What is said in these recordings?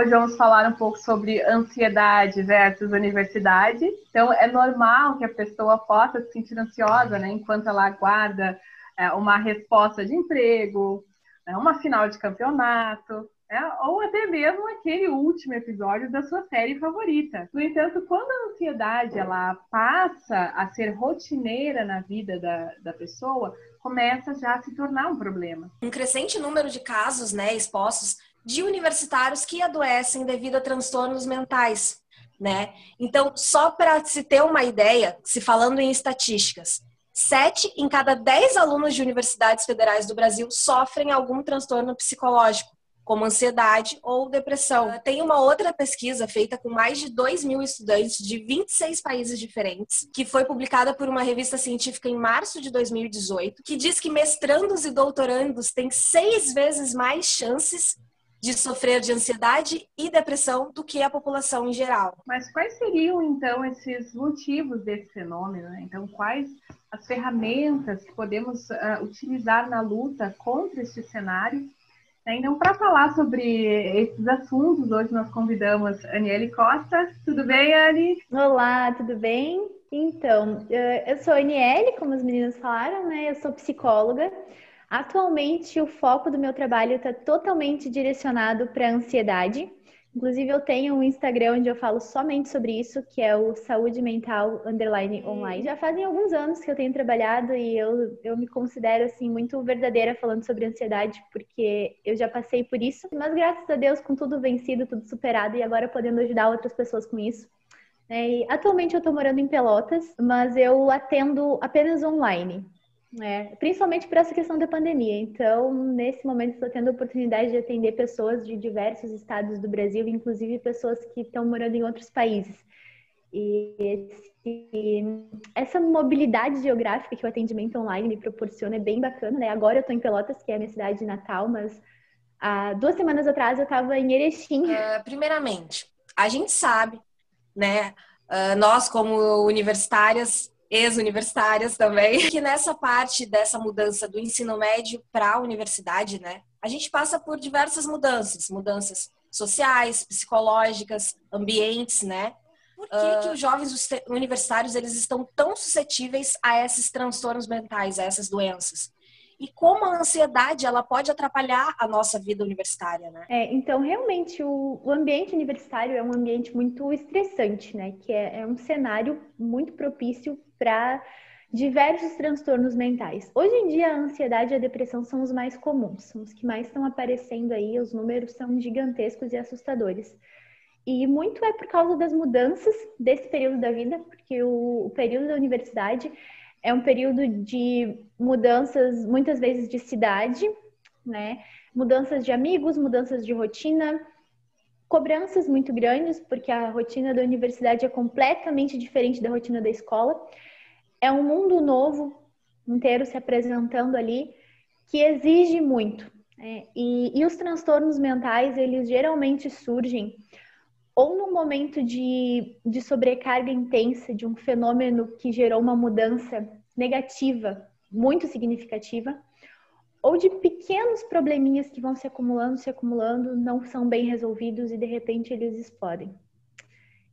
Hoje vamos falar um pouco sobre ansiedade versus universidade. Então, é normal que a pessoa possa se sentir ansiosa, né, enquanto ela aguarda é, uma resposta de emprego, né, uma final de campeonato, é, ou até mesmo aquele último episódio da sua série favorita. No entanto, quando a ansiedade ela passa a ser rotineira na vida da, da pessoa, começa já a se tornar um problema. Um crescente número de casos né, expostos de universitários que adoecem devido a transtornos mentais. Né? Então, só para se ter uma ideia, se falando em estatísticas, sete em cada dez alunos de universidades federais do Brasil sofrem algum transtorno psicológico como ansiedade ou depressão. Tem uma outra pesquisa feita com mais de 2 mil estudantes de 26 países diferentes, que foi publicada por uma revista científica em março de 2018, que diz que mestrandos e doutorandos têm seis vezes mais chances de sofrer de ansiedade e depressão do que a população em geral. Mas quais seriam então esses motivos desse fenômeno? Né? Então, quais as ferramentas que podemos uh, utilizar na luta contra este cenário né, então, para falar sobre esses assuntos, hoje nós convidamos a Aniele Costa. Tudo bem, Ani? Olá, tudo bem? Então, eu sou a Aniele, como as meninas falaram, né? Eu sou psicóloga. Atualmente, o foco do meu trabalho está totalmente direcionado para a ansiedade. Inclusive, eu tenho um Instagram onde eu falo somente sobre isso, que é o Saúde Mental Underline Online. Já fazem alguns anos que eu tenho trabalhado e eu, eu me considero, assim, muito verdadeira falando sobre ansiedade, porque eu já passei por isso. Mas, graças a Deus, com tudo vencido, tudo superado e agora podendo ajudar outras pessoas com isso. É, e atualmente eu estou morando em Pelotas, mas eu atendo apenas online. É, principalmente por essa questão da pandemia. Então, nesse momento, estou tendo a oportunidade de atender pessoas de diversos estados do Brasil, inclusive pessoas que estão morando em outros países. E esse, essa mobilidade geográfica que o atendimento online me proporciona é bem bacana, né? Agora eu estou em Pelotas, que é a minha cidade natal, mas há duas semanas atrás eu estava em Erechim. Uh, primeiramente, a gente sabe, né? Uh, nós, como universitárias, ex-universitárias também, que nessa parte dessa mudança do ensino médio para a universidade, né, a gente passa por diversas mudanças, mudanças sociais, psicológicas, ambientes, né? Por que, uh... que os jovens universitários eles estão tão suscetíveis a esses transtornos mentais, a essas doenças? e como a ansiedade ela pode atrapalhar a nossa vida universitária, né? É, então realmente o, o, ambiente universitário é um ambiente muito estressante, né? Que é, é um cenário muito propício para diversos transtornos mentais. Hoje em dia, a ansiedade e a depressão são os mais comuns, são os que mais estão aparecendo aí, os números são gigantescos e assustadores. E muito é por causa das mudanças desse período da vida, porque o, o período da universidade é um período de mudanças, muitas vezes de cidade, né? Mudanças de amigos, mudanças de rotina, cobranças muito grandes, porque a rotina da universidade é completamente diferente da rotina da escola. É um mundo novo inteiro se apresentando ali que exige muito. Né? E, e os transtornos mentais, eles geralmente surgem ou no momento de, de sobrecarga intensa, de um fenômeno que gerou uma mudança negativa muito significativa, ou de pequenos probleminhas que vão se acumulando, se acumulando, não são bem resolvidos e de repente eles explodem.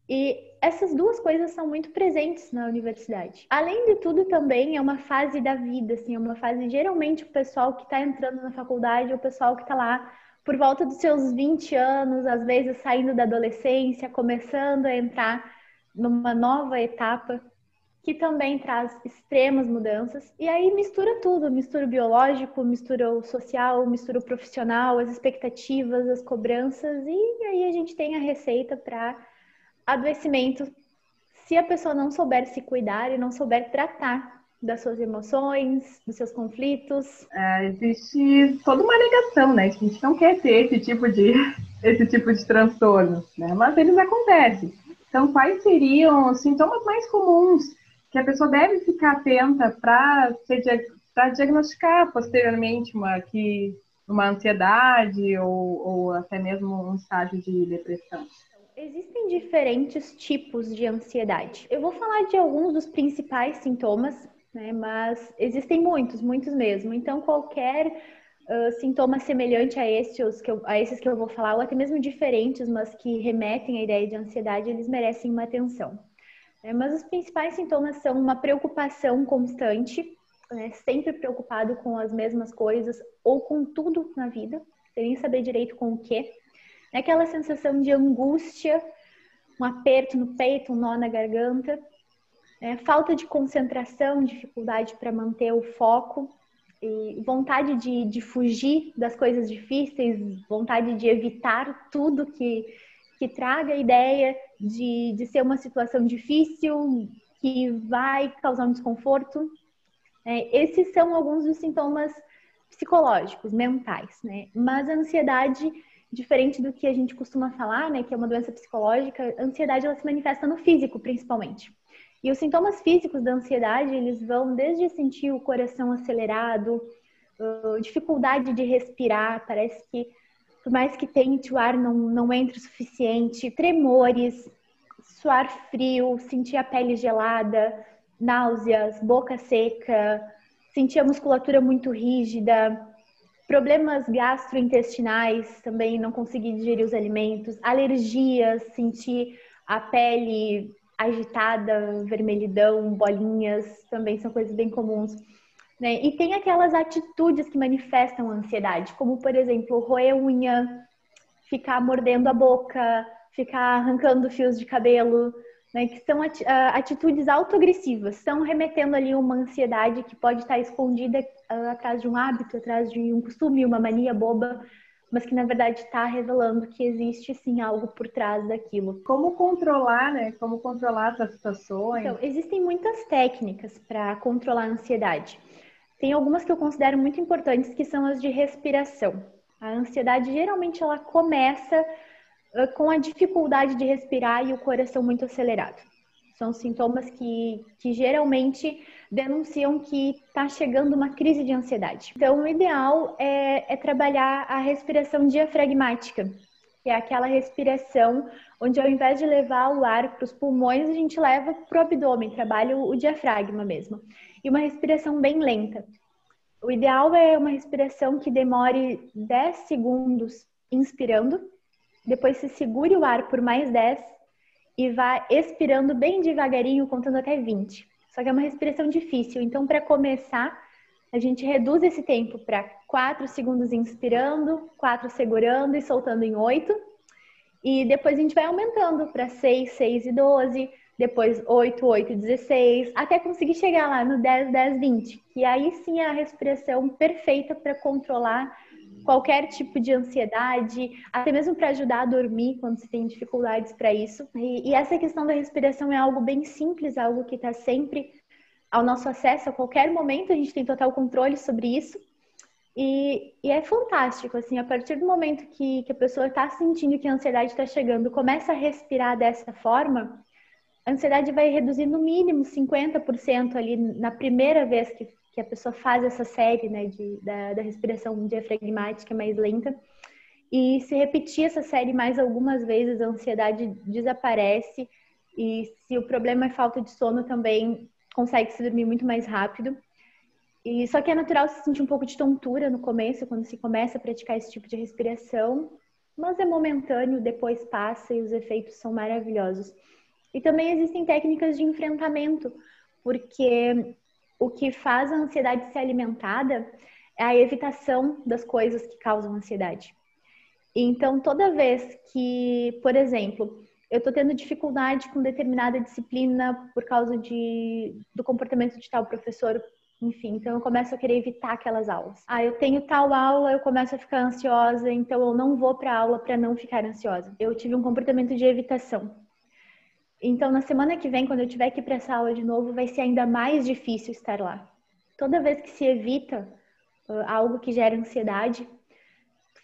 E essas duas coisas são muito presentes na universidade. Além de tudo, também é uma fase da vida, assim, é uma fase geralmente o pessoal que está entrando na faculdade, o pessoal que está lá por volta dos seus 20 anos, às vezes saindo da adolescência, começando a entrar numa nova etapa que também traz extremas mudanças. E aí mistura tudo, mistura o biológico, mistura o social, mistura o profissional, as expectativas, as cobranças, e aí a gente tem a receita para adoecimento. Se a pessoa não souber se cuidar e não souber tratar das suas emoções, dos seus conflitos. É, existe toda uma negação, né? A gente não quer ter esse tipo de, esse tipo de transtorno, né? Mas eles acontecem. Então, quais seriam os sintomas mais comuns que a pessoa deve ficar atenta para diagnosticar posteriormente uma, que, uma ansiedade ou, ou até mesmo um estágio de depressão? Existem diferentes tipos de ansiedade. Eu vou falar de alguns dos principais sintomas, né, mas existem muitos, muitos mesmo. Então, qualquer uh, sintomas semelhantes a esses, que eu, a esses que eu vou falar, ou até mesmo diferentes, mas que remetem à ideia de ansiedade, eles merecem uma atenção. É, mas os principais sintomas são uma preocupação constante, né, sempre preocupado com as mesmas coisas ou com tudo na vida, sem saber direito com o quê. É aquela sensação de angústia, um aperto no peito, um nó na garganta, é, falta de concentração, dificuldade para manter o foco, e vontade de, de fugir das coisas difíceis, vontade de evitar tudo que, que traga a ideia de, de ser uma situação difícil, que vai causar um desconforto. É, esses são alguns dos sintomas psicológicos, mentais, né? Mas a ansiedade, diferente do que a gente costuma falar, né, que é uma doença psicológica, a ansiedade ela se manifesta no físico, principalmente. E os sintomas físicos da ansiedade, eles vão desde sentir o coração acelerado, dificuldade de respirar, parece que por mais que tente, o ar não, não entra o suficiente, tremores, suar frio, sentir a pele gelada, náuseas, boca seca, sentir a musculatura muito rígida, problemas gastrointestinais, também não conseguir digerir os alimentos, alergias, sentir a pele agitada, vermelhidão, bolinhas, também são coisas bem comuns. Né? E tem aquelas atitudes que manifestam ansiedade, como, por exemplo, roer unha, ficar mordendo a boca, ficar arrancando fios de cabelo, né? que são ah, atitudes autoagressivas, estão remetendo ali uma ansiedade que pode estar escondida uh, atrás de um hábito, atrás de um costume, uma mania boba, mas que na verdade está revelando que existe sim algo por trás daquilo. Como controlar, né? Como controlar essas situações? Então, existem muitas técnicas para controlar a ansiedade. Tem algumas que eu considero muito importantes, que são as de respiração. A ansiedade geralmente ela começa com a dificuldade de respirar e o coração muito acelerado. São sintomas que, que geralmente denunciam que está chegando uma crise de ansiedade. Então, o ideal é, é trabalhar a respiração diafragmática, que é aquela respiração onde ao invés de levar o ar para os pulmões, a gente leva para o abdômen, trabalha o, o diafragma mesmo. E uma respiração bem lenta. O ideal é uma respiração que demore 10 segundos inspirando, depois se segure o ar por mais 10 e vá expirando bem devagarinho, contando até 20. Só que é uma respiração difícil. Então, para começar, a gente reduz esse tempo para 4 segundos inspirando, 4 segurando e soltando em 8. E depois a gente vai aumentando para 6, 6 e 12, depois 8, 8 e 16, até conseguir chegar lá no 10, 10, 20. E aí sim é a respiração perfeita para controlar qualquer tipo de ansiedade, até mesmo para ajudar a dormir quando se tem dificuldades para isso. E, e, essa questão da respiração é algo bem simples, algo que está sempre ao nosso acesso a qualquer momento, a gente tem total controle sobre isso. E, e é fantástico, assim, a partir do momento que, que a pessoa está sentindo que a ansiedade está chegando, começa a respirar dessa forma, a ansiedade vai reduzir no mínimo 50% ali na primeira vez que que a pessoa faz essa série né, de, da, da respiração diafragmática mais lenta. E se repetir essa série mais algumas vezes, a ansiedade desaparece. E se o problema é falta de sono, também consegue se dormir muito mais rápido. E só que é natural se sentir um pouco de tontura no começo, quando se começa a praticar esse tipo de respiração, mas é momentâneo, depois passa e os efeitos são maravilhosos. E também existem técnicas de enfrentamento, porque o que faz a ansiedade ser alimentada é a evitação das coisas que causam ansiedade. Então, toda vez que, por exemplo, eu estou tendo dificuldade com determinada disciplina por causa de, do comportamento de tal professor, enfim, então eu começo a querer evitar aquelas aulas. Ah, eu tenho tal aula, eu começo a ficar ansiosa, então eu não vou para a aula para não ficar ansiosa. Eu tive um comportamento de evitação. Então, na semana que vem, quando eu tiver que ir para essa aula de novo, vai ser ainda mais difícil estar lá. Toda vez que se evita uh, algo que gera ansiedade,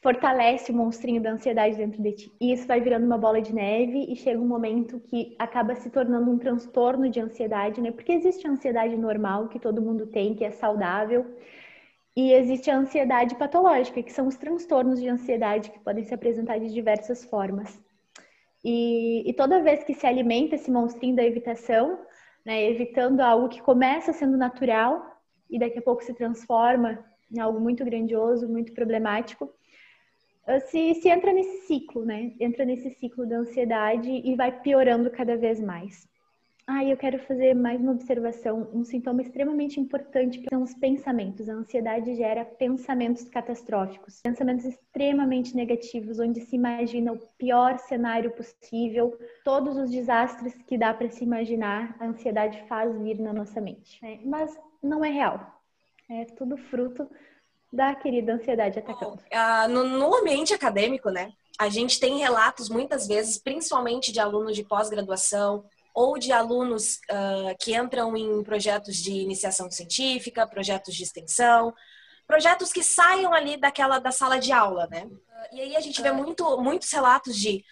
fortalece o monstrinho da ansiedade dentro de ti. E isso vai virando uma bola de neve e chega um momento que acaba se tornando um transtorno de ansiedade, né? Porque existe a ansiedade normal que todo mundo tem, que é saudável, e existe a ansiedade patológica, que são os transtornos de ansiedade que podem se apresentar de diversas formas. E, e, toda vez que se alimenta esse monstrinho da evitação, né, evitando algo que começa sendo natural e daqui a pouco se transforma em algo muito grandioso, muito problemático, ah, se, se entra nesse ciclo, né? Entra nesse ciclo da ansiedade e vai piorando cada vez mais. Ah, eu quero fazer mais uma observação. Um sintoma extremamente importante são os pensamentos. A ansiedade gera pensamentos catastróficos, pensamentos extremamente negativos, onde se imagina o pior cenário possível, todos os desastres que dá para se imaginar, a ansiedade faz vir na nossa mente. Né? Mas não é real. É tudo fruto da querida ansiedade atacando. Uh, no, no ambiente acadêmico, né? A gente tem relatos muitas vezes, principalmente de alunos de pós-graduação ou de alunos uh, que entram em projetos de iniciação científica, projetos de extensão, projetos que saiam ali daquela da sala de aula, né? E aí a gente vê muito, muitos relatos de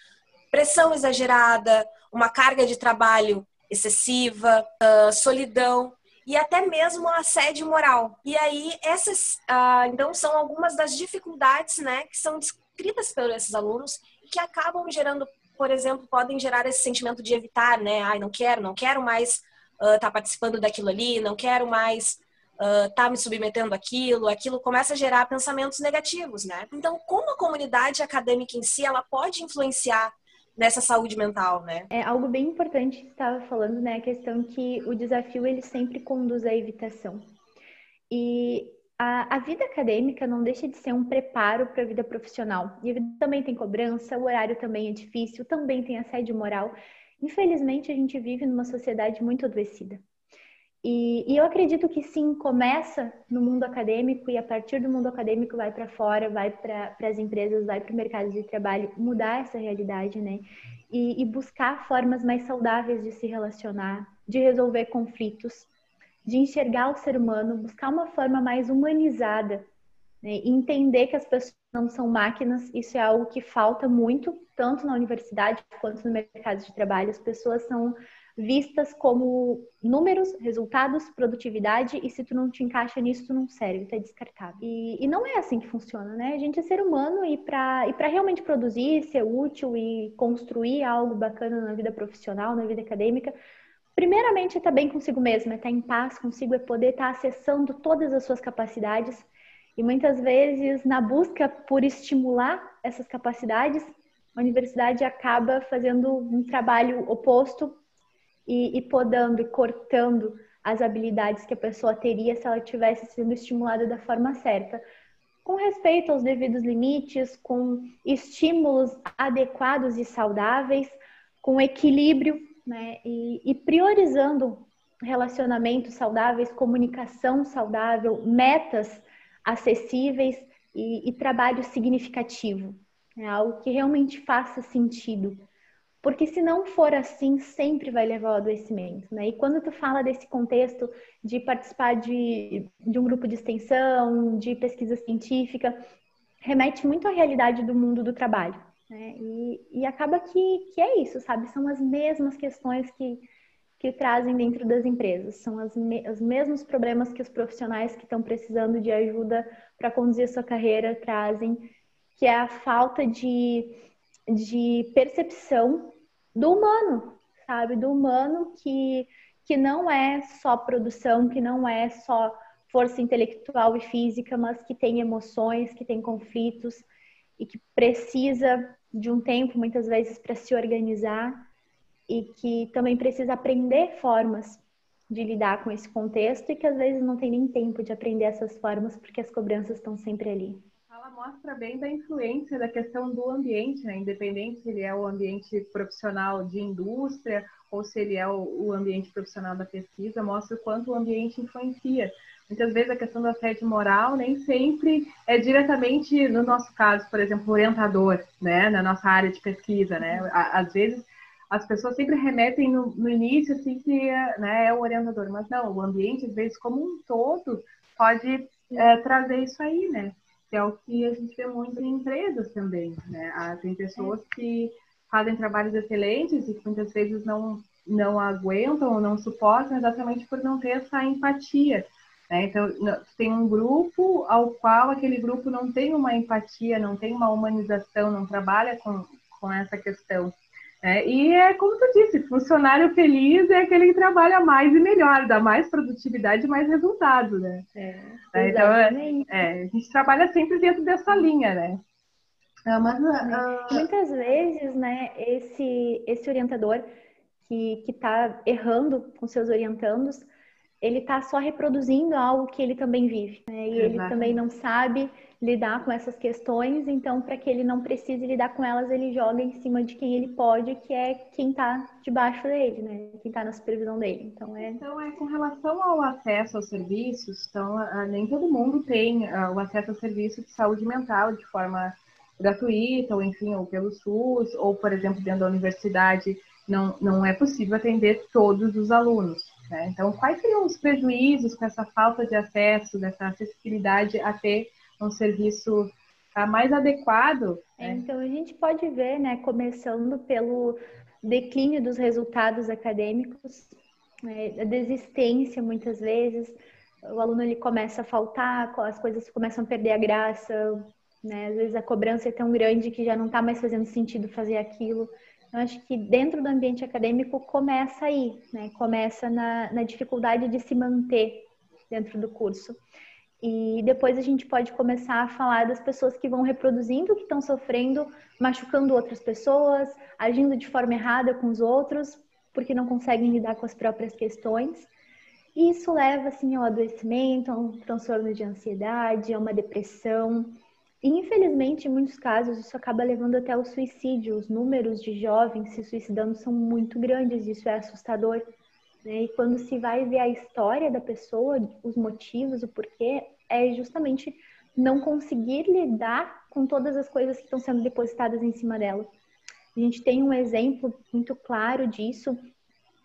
pressão exagerada, uma carga de trabalho excessiva, uh, solidão e até mesmo assédio moral. E aí essas, uh, então, são algumas das dificuldades, né, que são descritas por esses alunos que acabam gerando por exemplo, podem gerar esse sentimento de evitar, né? Ai, não quero, não quero mais estar uh, tá participando daquilo ali, não quero mais estar uh, tá me submetendo àquilo, aquilo começa a gerar pensamentos negativos, né? Então, como a comunidade acadêmica em si, ela pode influenciar nessa saúde mental, né? É algo bem importante que estava falando, né? A questão que o desafio ele sempre conduz à evitação. E a, a, vida acadêmica não deixa de ser um preparo para a vida profissional. E a vida também tem cobrança, o horário também é difícil, também tem assédio moral. Infelizmente, a gente vive numa sociedade muito adoecida. E, e eu acredito que sim, começa no mundo acadêmico e a partir do mundo acadêmico vai para fora, vai para as empresas, vai para o mercado de trabalho, mudar essa realidade, né? E, e buscar formas mais saudáveis de se relacionar, de resolver conflitos, de enxergar o ser humano, buscar uma forma mais humanizada, né? e entender que as pessoas não são máquinas, isso é algo que falta muito, tanto na universidade quanto no mercado de trabalho. As pessoas são vistas como números, resultados, produtividade, e se tu não te encaixa nisso, tu não serve, tu é descartado. E, e não é assim que funciona, né? A gente é ser humano e para e realmente produzir, ser útil e construir algo bacana na vida profissional, na vida acadêmica, Primeiramente, estar bem consigo mesmo, é estar em paz consigo, é poder estar acessando todas as suas capacidades. E muitas vezes, na busca por estimular essas capacidades, a universidade acaba fazendo um trabalho oposto e, e podando e cortando as habilidades que a pessoa teria se ela tivesse sendo estimulada da forma certa. Com respeito aos devidos limites, com estímulos adequados e saudáveis, com equilíbrio né? E, e priorizando relacionamentos saudáveis, comunicação saudável, metas acessíveis e, e trabalho significativo. É algo que realmente faça sentido. Porque se não for assim, sempre vai levar ao adoecimento, né? E quando tu fala desse contexto de participar de, de um grupo de extensão, de pesquisa científica, remete muito à realidade do mundo do trabalho. Né? E, e acaba que, que é isso, sabe? São as mesmas questões que, que trazem dentro das empresas. São as me os mesmos problemas que os profissionais que estão precisando de ajuda para conduzir a sua carreira trazem, que é a falta de, de percepção do humano, sabe? Do humano que, que não é só produção, que não é só força intelectual e física, mas que tem emoções, que tem conflitos e que precisa de um tempo, muitas vezes, para se organizar e que também precisa aprender formas de lidar com esse contexto e que às vezes não tem nem tempo de aprender essas formas porque as cobranças estão sempre ali. Ela mostra bem da influência da questão do ambiente, né? independente se ele é o ambiente profissional de indústria ou se ele é o ambiente profissional da pesquisa, mostra o quanto o ambiente influencia. Muitas vezes a questão do assédio moral nem sempre é diretamente, no nosso caso, por exemplo, orientador, né, na nossa área de pesquisa, né? Às vezes as pessoas sempre remetem no, no início assim que né, é o orientador, mas não, o ambiente às vezes como um todo pode é, trazer isso aí, né? Que é o que a gente vê muito em empresas também, né? Ah, tem pessoas que fazem trabalhos excelentes e que muitas vezes não não aguentam ou não suportam exatamente por não ter essa empatia né? Então, tem um grupo ao qual aquele grupo não tem uma empatia, não tem uma humanização, não trabalha com, com essa questão. É, e é como tu disse, funcionário feliz é aquele que trabalha mais e melhor, dá mais produtividade e mais resultado, né? É, é então, é, é, a gente trabalha sempre dentro dessa linha, né? É, mas, uh... Muitas vezes, né, esse, esse orientador que está errando com seus orientandos, ele está só reproduzindo algo que ele também vive. Né? E ele também não sabe lidar com essas questões, então, para que ele não precise lidar com elas, ele joga em cima de quem ele pode, que é quem está debaixo dele, né? Quem está na supervisão dele. Então é... então, é com relação ao acesso aos serviços, então, nem todo mundo tem o acesso ao serviço de saúde mental de forma gratuita, ou enfim, ou pelo SUS, ou, por exemplo, dentro da universidade, não, não é possível atender todos os alunos. Né? Então, quais seriam os prejuízos com essa falta de acesso, dessa acessibilidade a ter um serviço tá, mais adequado. Né? Então, a gente pode ver, né, começando pelo declínio dos resultados acadêmicos, né, a desistência muitas vezes, o aluno ele começa a faltar, as coisas começam a perder a graça, né? Às vezes a cobrança é tão grande que já não está mais fazendo sentido fazer aquilo. Eu acho que dentro do ambiente acadêmico começa aí, né? Começa na, na dificuldade de se manter dentro do curso. E depois a gente pode começar a falar das pessoas que vão reproduzindo, que estão sofrendo, machucando outras pessoas, agindo de forma errada com os outros, porque não conseguem lidar com as próprias questões. E isso leva assim ao adoecimento, a um transtorno de ansiedade, a uma depressão. E infelizmente, em muitos casos, isso acaba levando até o suicídio. Os números de jovens se suicidando são muito grandes, isso é assustador. Né? E quando se vai ver a história da pessoa, os motivos, o porquê, é justamente não conseguir lidar com todas as coisas que estão sendo depositadas em cima dela. A gente tem um exemplo muito claro disso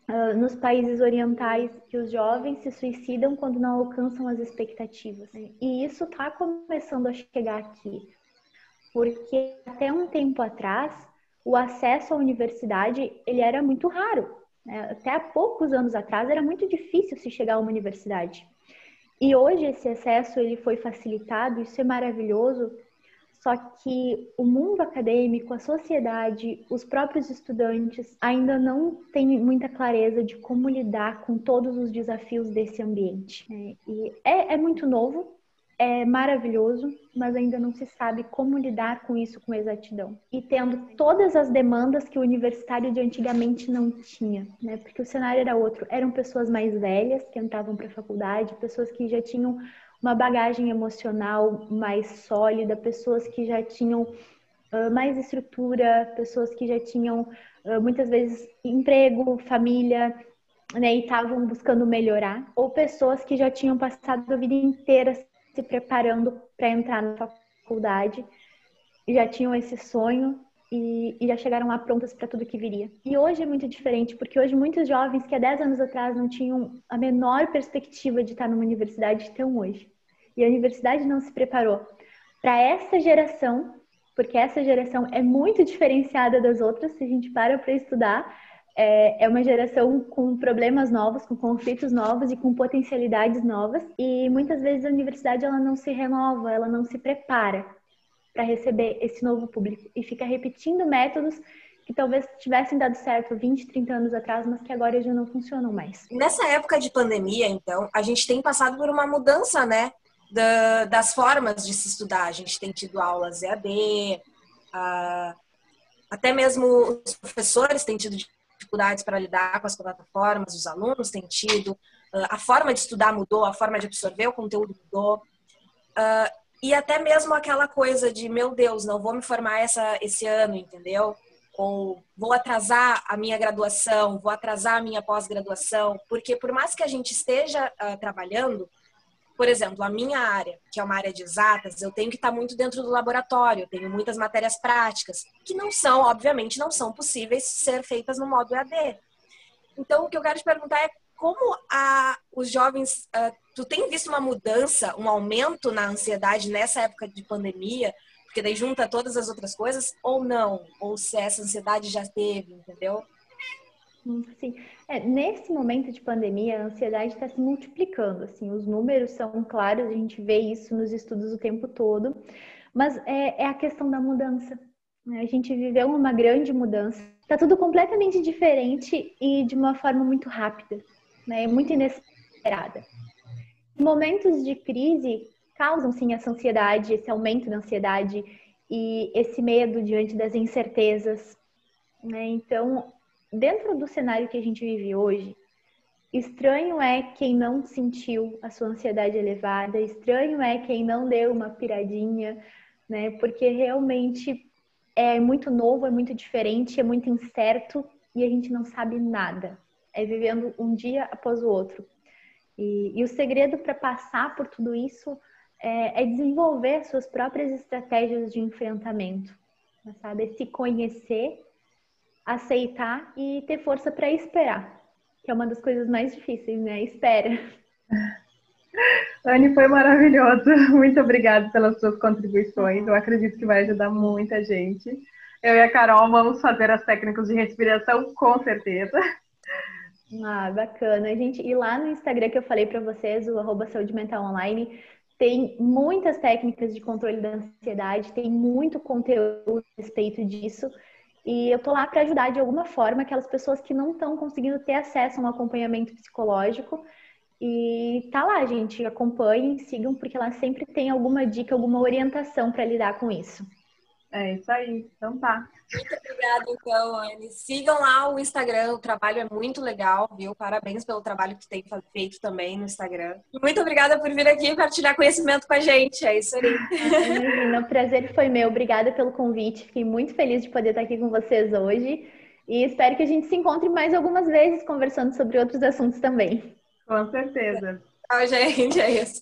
uh, nos países orientais, que os jovens se suicidam quando não alcançam as expectativas. E isso está começando a chegar aqui, porque até um tempo atrás o acesso à universidade ele era muito raro. Né? Até há poucos anos atrás era muito difícil se chegar a uma universidade. E hoje esse acesso ele foi facilitado, isso é maravilhoso, só que o mundo acadêmico, a sociedade, os próprios estudantes ainda não têm muita clareza de como lidar com todos os desafios desse ambiente. Né? E é, é muito novo, é maravilhoso, mas ainda não se sabe como lidar com isso com exatidão. E tendo todas as demandas que o universitário de antigamente não tinha, né? Porque o cenário era outro. Eram pessoas mais velhas que entravam para a faculdade, pessoas que já tinham uma bagagem emocional mais sólida, pessoas que já tinham uh, mais estrutura, pessoas que já tinham uh, muitas vezes emprego, família, né, e estavam buscando melhorar, ou pessoas que já tinham passado a vida inteira se preparando para entrar na faculdade, já tinham esse sonho e, e já chegaram lá prontas para tudo que viria. E hoje é muito diferente, porque hoje muitos jovens que há 10 anos atrás não tinham a menor perspectiva de estar numa universidade estão hoje. E a universidade não se preparou para essa geração, porque essa geração é muito diferenciada das outras, se a gente para para estudar é, é uma geração com problemas novos, com conflitos novos e com potencialidades novas. E muitas vezes a universidade ela não se renova, ela não se prepara para receber esse novo público e fica repetindo métodos que talvez tivessem dado certo 20, 30 anos atrás, mas que agora já não funcionam mais. Nessa época de pandemia, então, a gente tem passado por uma mudança, né, da, das formas de se estudar. A gente tem tido aulas EAD, uh, até mesmo os professores têm tido dificuldades para lidar com as plataformas, os alunos têm tido, ah, a forma de estudar mudou, a forma de absorver o conteúdo mudou. Uh, e até mesmo aquela coisa de, meu Deus, não vou me formar essa, esse ano, entendeu? Ou vou atrasar a minha graduação, vou atrasar a minha pós-graduação, porque por mais que a gente esteja uh, trabalhando, por exemplo, a minha área, que é uma área de exatas, eu tenho que estar muito dentro do laboratório, eu tenho muitas matérias práticas, que não são, obviamente, não são possíveis ser feitas no modo EAD. Então, o que eu quero te perguntar é como a, os jovens, uh, tu tem visto uma mudança, um aumento na ansiedade nessa época de pandemia, porque daí junta todas as outras coisas, ou não? Ou se essa ansiedade já teve, entendeu? Sim, é, nesse momento de pandemia, a ansiedade está se multiplicando. Assim, os números são claros, a gente vê isso nos estudos o tempo todo, mas é, é a questão da mudança. Né? A gente viveu uma grande mudança tá tudo completamente diferente e de uma forma muito rápida, né? Muito inesperada. Momentos de crise causam sim essa ansiedade, esse aumento da ansiedade e esse medo diante das incertezas, né? Então, dentro do cenário que a gente vive hoje, estranho é quem não sentiu a sua ansiedade elevada, estranho é quem não deu uma piradinha, né? Porque realmente é muito novo, é muito diferente, é muito incerto e a gente não sabe nada. É vivendo um dia após o outro. E, e o segredo para passar por tudo isso é, é, desenvolver suas próprias estratégias de enfrentamento, sabe? É se conhecer, aceitar e ter força para esperar, que é uma das coisas mais difíceis, né? Espera. Anne, foi maravilhoso. Muito obrigada pelas suas contribuições. Eu acredito que vai ajudar muita gente. Eu e a Carol vamos fazer as técnicas de respiração, com certeza. Ah, bacana. Gente, e lá no Instagram que eu falei para vocês, o arroba saúde mental online, tem muitas técnicas de controle da ansiedade, tem muito conteúdo a respeito disso. E eu tô lá para ajudar de alguma forma aquelas pessoas que não estão conseguindo ter acesso a um acompanhamento psicológico. E tá lá, gente, acompanhem, sigam, porque lá sempre tem alguma dica, alguma orientação para lidar com isso. É isso aí, então tá. Muito obrigada, então, Anne. Sigam lá o Instagram, o trabalho é muito legal, viu? Parabéns pelo trabalho que tu tem feito também no Instagram. Muito obrigada por vir aqui partilhar conhecimento com a gente, é isso aí. Imagina, o prazer foi meu. Obrigada pelo convite, fiquei muito feliz de poder estar aqui com vocês hoje. E espero que a gente se encontre mais algumas vezes conversando sobre outros assuntos também. Com certeza. Tchau, gente. É isso.